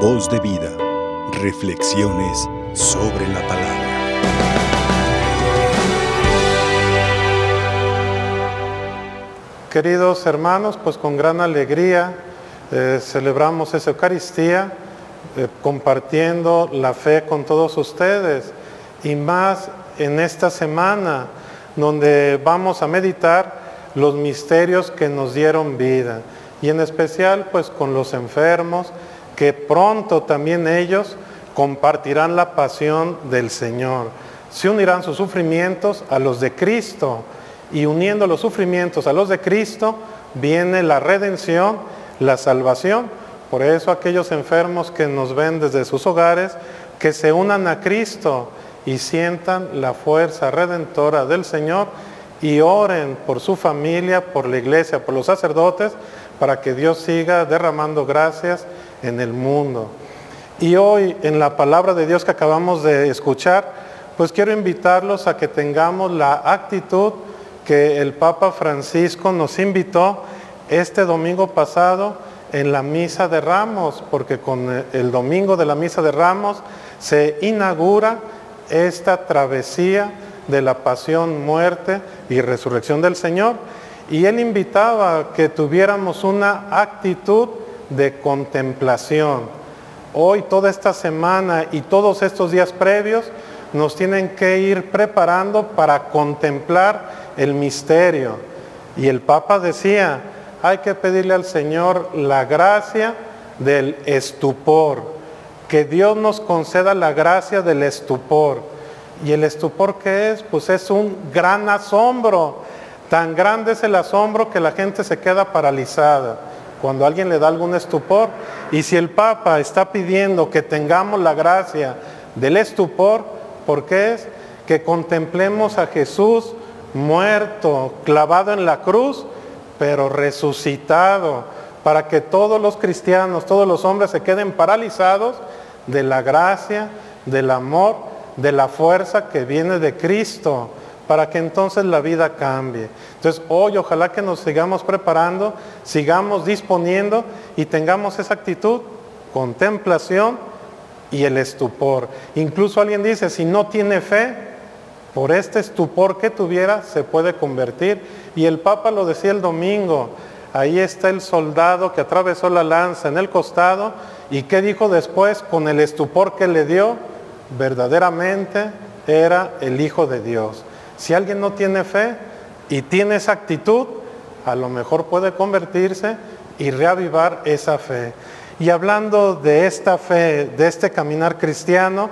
Voz de vida. Reflexiones sobre la palabra. Queridos hermanos, pues con gran alegría eh, celebramos esa Eucaristía eh, compartiendo la fe con todos ustedes y más en esta semana donde vamos a meditar los misterios que nos dieron vida y en especial pues con los enfermos que pronto también ellos compartirán la pasión del Señor. Se unirán sus sufrimientos a los de Cristo y uniendo los sufrimientos a los de Cristo viene la redención, la salvación. Por eso aquellos enfermos que nos ven desde sus hogares, que se unan a Cristo y sientan la fuerza redentora del Señor y oren por su familia, por la iglesia, por los sacerdotes, para que Dios siga derramando gracias en el mundo. Y hoy en la palabra de Dios que acabamos de escuchar, pues quiero invitarlos a que tengamos la actitud que el Papa Francisco nos invitó este domingo pasado en la misa de Ramos, porque con el domingo de la misa de Ramos se inaugura esta travesía de la pasión, muerte y resurrección del Señor. Y él invitaba que tuviéramos una actitud de contemplación. Hoy, toda esta semana y todos estos días previos nos tienen que ir preparando para contemplar el misterio. Y el Papa decía, hay que pedirle al Señor la gracia del estupor que Dios nos conceda la gracia del estupor. ¿Y el estupor qué es? Pues es un gran asombro. Tan grande es el asombro que la gente se queda paralizada cuando alguien le da algún estupor. Y si el Papa está pidiendo que tengamos la gracia del estupor, ¿por qué es? Que contemplemos a Jesús muerto, clavado en la cruz, pero resucitado, para que todos los cristianos, todos los hombres se queden paralizados de la gracia, del amor, de la fuerza que viene de Cristo, para que entonces la vida cambie. Entonces hoy ojalá que nos sigamos preparando, sigamos disponiendo y tengamos esa actitud, contemplación y el estupor. Incluso alguien dice, si no tiene fe, por este estupor que tuviera se puede convertir. Y el Papa lo decía el domingo, ahí está el soldado que atravesó la lanza en el costado ¿Y qué dijo después? Con el estupor que le dio, verdaderamente era el Hijo de Dios. Si alguien no tiene fe y tiene esa actitud, a lo mejor puede convertirse y reavivar esa fe. Y hablando de esta fe, de este caminar cristiano,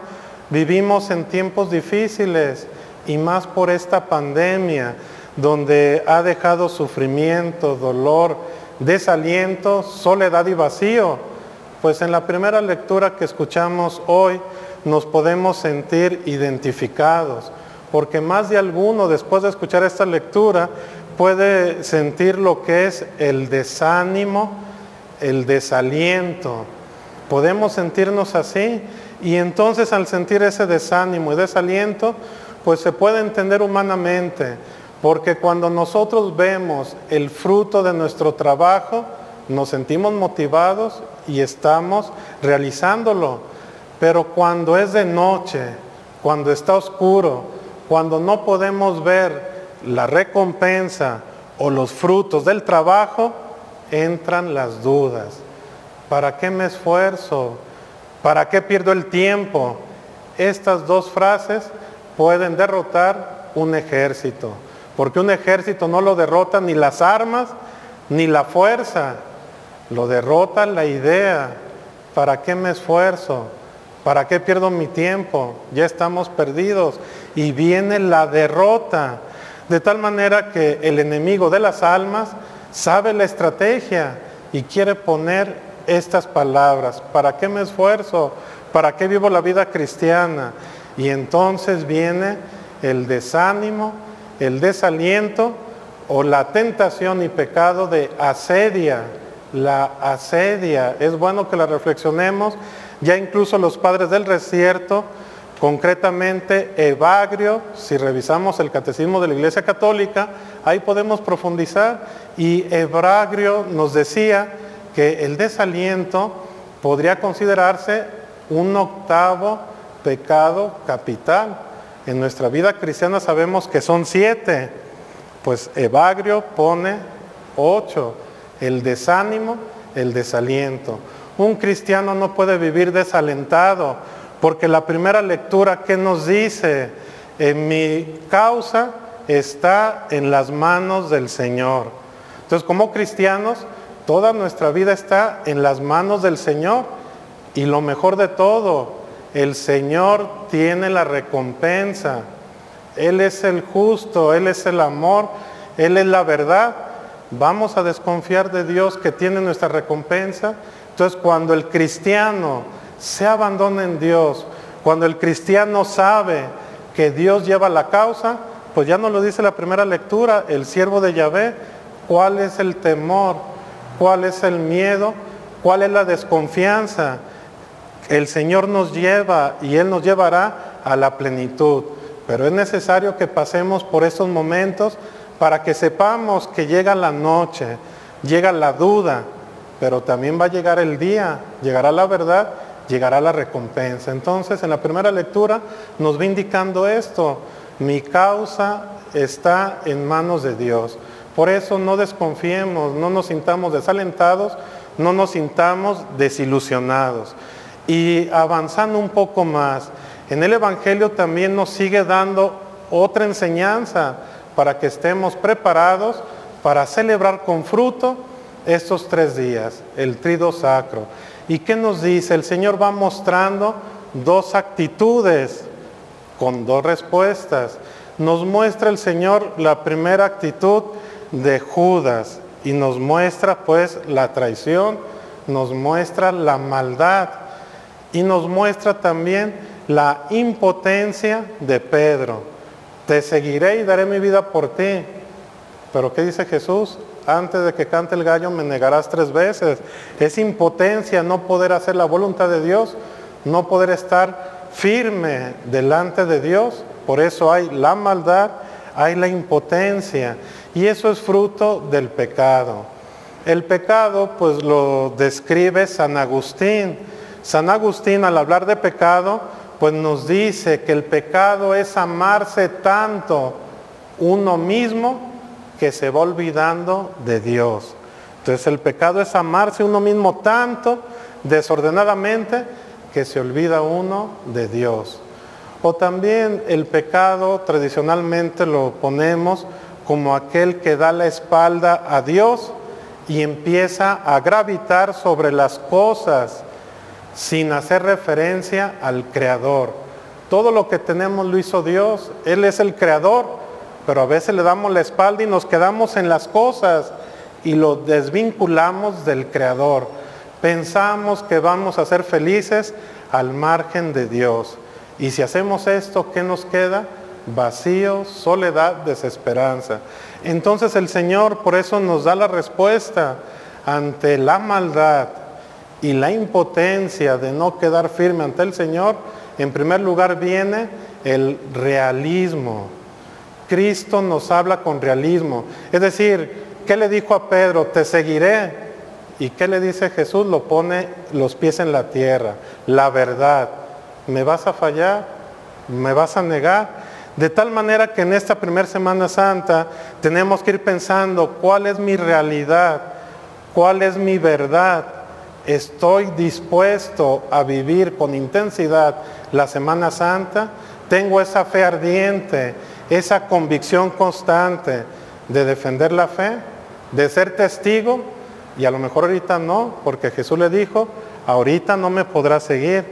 vivimos en tiempos difíciles y más por esta pandemia, donde ha dejado sufrimiento, dolor, desaliento, soledad y vacío pues en la primera lectura que escuchamos hoy nos podemos sentir identificados, porque más de alguno después de escuchar esta lectura puede sentir lo que es el desánimo, el desaliento. Podemos sentirnos así y entonces al sentir ese desánimo y desaliento, pues se puede entender humanamente, porque cuando nosotros vemos el fruto de nuestro trabajo, nos sentimos motivados y estamos realizándolo. Pero cuando es de noche, cuando está oscuro, cuando no podemos ver la recompensa o los frutos del trabajo, entran las dudas. ¿Para qué me esfuerzo? ¿Para qué pierdo el tiempo? Estas dos frases pueden derrotar un ejército, porque un ejército no lo derrota ni las armas ni la fuerza, lo derrota la idea. ¿Para qué me esfuerzo? ¿Para qué pierdo mi tiempo? Ya estamos perdidos. Y viene la derrota. De tal manera que el enemigo de las almas sabe la estrategia y quiere poner estas palabras. ¿Para qué me esfuerzo? ¿Para qué vivo la vida cristiana? Y entonces viene el desánimo, el desaliento o la tentación y pecado de asedia la asedia. Es bueno que la reflexionemos. Ya incluso los padres del desierto, concretamente Evagrio, si revisamos el catecismo de la Iglesia Católica, ahí podemos profundizar. Y Evagrio nos decía que el desaliento podría considerarse un octavo pecado capital. En nuestra vida cristiana sabemos que son siete, pues Evagrio pone ocho, el desánimo, el desaliento. Un cristiano no puede vivir desalentado, porque la primera lectura que nos dice, en mi causa está en las manos del Señor. Entonces, como cristianos, toda nuestra vida está en las manos del Señor. Y lo mejor de todo, el Señor tiene la recompensa. Él es el justo, Él es el amor, Él es la verdad. Vamos a desconfiar de Dios que tiene nuestra recompensa. Entonces, cuando el cristiano se abandona en Dios, cuando el cristiano sabe que Dios lleva la causa, pues ya nos lo dice la primera lectura, el siervo de Yahvé, cuál es el temor, cuál es el miedo, cuál es la desconfianza. El Señor nos lleva y Él nos llevará a la plenitud. Pero es necesario que pasemos por estos momentos para que sepamos que llega la noche, llega la duda, pero también va a llegar el día, llegará la verdad, llegará la recompensa. Entonces, en la primera lectura nos va indicando esto, mi causa está en manos de Dios. Por eso no desconfiemos, no nos sintamos desalentados, no nos sintamos desilusionados. Y avanzando un poco más, en el Evangelio también nos sigue dando otra enseñanza para que estemos preparados para celebrar con fruto estos tres días, el trido sacro. ¿Y qué nos dice? El Señor va mostrando dos actitudes con dos respuestas. Nos muestra el Señor la primera actitud de Judas y nos muestra pues la traición, nos muestra la maldad y nos muestra también la impotencia de Pedro. Te seguiré y daré mi vida por ti. Pero ¿qué dice Jesús? Antes de que cante el gallo me negarás tres veces. Es impotencia no poder hacer la voluntad de Dios, no poder estar firme delante de Dios. Por eso hay la maldad, hay la impotencia. Y eso es fruto del pecado. El pecado pues lo describe San Agustín. San Agustín al hablar de pecado pues nos dice que el pecado es amarse tanto uno mismo que se va olvidando de Dios. Entonces el pecado es amarse uno mismo tanto desordenadamente que se olvida uno de Dios. O también el pecado tradicionalmente lo ponemos como aquel que da la espalda a Dios y empieza a gravitar sobre las cosas sin hacer referencia al Creador. Todo lo que tenemos lo hizo Dios, Él es el Creador, pero a veces le damos la espalda y nos quedamos en las cosas y lo desvinculamos del Creador. Pensamos que vamos a ser felices al margen de Dios. Y si hacemos esto, ¿qué nos queda? vacío, soledad, desesperanza. Entonces el Señor por eso nos da la respuesta ante la maldad y la impotencia de no quedar firme ante el Señor. En primer lugar viene el realismo. Cristo nos habla con realismo. Es decir, ¿qué le dijo a Pedro? Te seguiré. ¿Y qué le dice Jesús? Lo pone los pies en la tierra. La verdad. ¿Me vas a fallar? ¿Me vas a negar? De tal manera que en esta primera Semana Santa tenemos que ir pensando cuál es mi realidad, cuál es mi verdad. Estoy dispuesto a vivir con intensidad la Semana Santa. Tengo esa fe ardiente, esa convicción constante de defender la fe, de ser testigo. Y a lo mejor ahorita no, porque Jesús le dijo, ahorita no me podrás seguir,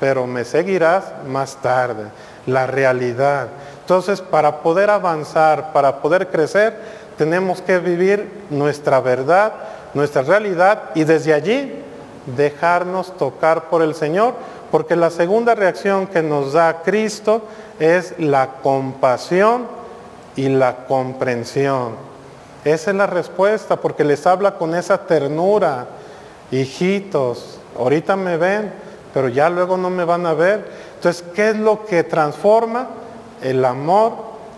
pero me seguirás más tarde la realidad. Entonces, para poder avanzar, para poder crecer, tenemos que vivir nuestra verdad, nuestra realidad y desde allí dejarnos tocar por el Señor, porque la segunda reacción que nos da Cristo es la compasión y la comprensión. Esa es la respuesta, porque les habla con esa ternura. Hijitos, ahorita me ven, pero ya luego no me van a ver. Entonces, ¿qué es lo que transforma? El amor,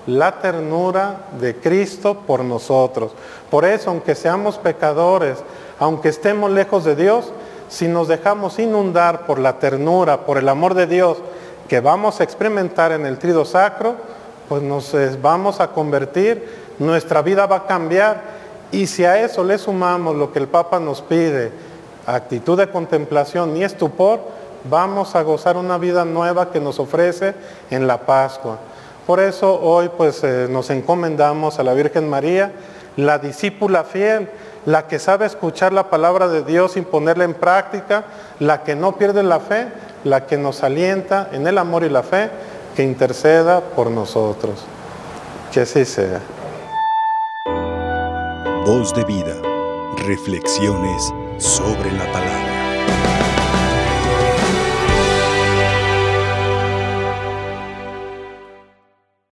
la ternura de Cristo por nosotros. Por eso, aunque seamos pecadores, aunque estemos lejos de Dios, si nos dejamos inundar por la ternura, por el amor de Dios que vamos a experimentar en el trido sacro, pues nos vamos a convertir, nuestra vida va a cambiar y si a eso le sumamos lo que el Papa nos pide, actitud de contemplación y estupor, vamos a gozar una vida nueva que nos ofrece en la Pascua. Por eso hoy pues eh, nos encomendamos a la Virgen María, la discípula fiel, la que sabe escuchar la palabra de Dios sin ponerla en práctica, la que no pierde la fe, la que nos alienta en el amor y la fe, que interceda por nosotros. Que así sea. Voz de vida. Reflexiones sobre la palabra.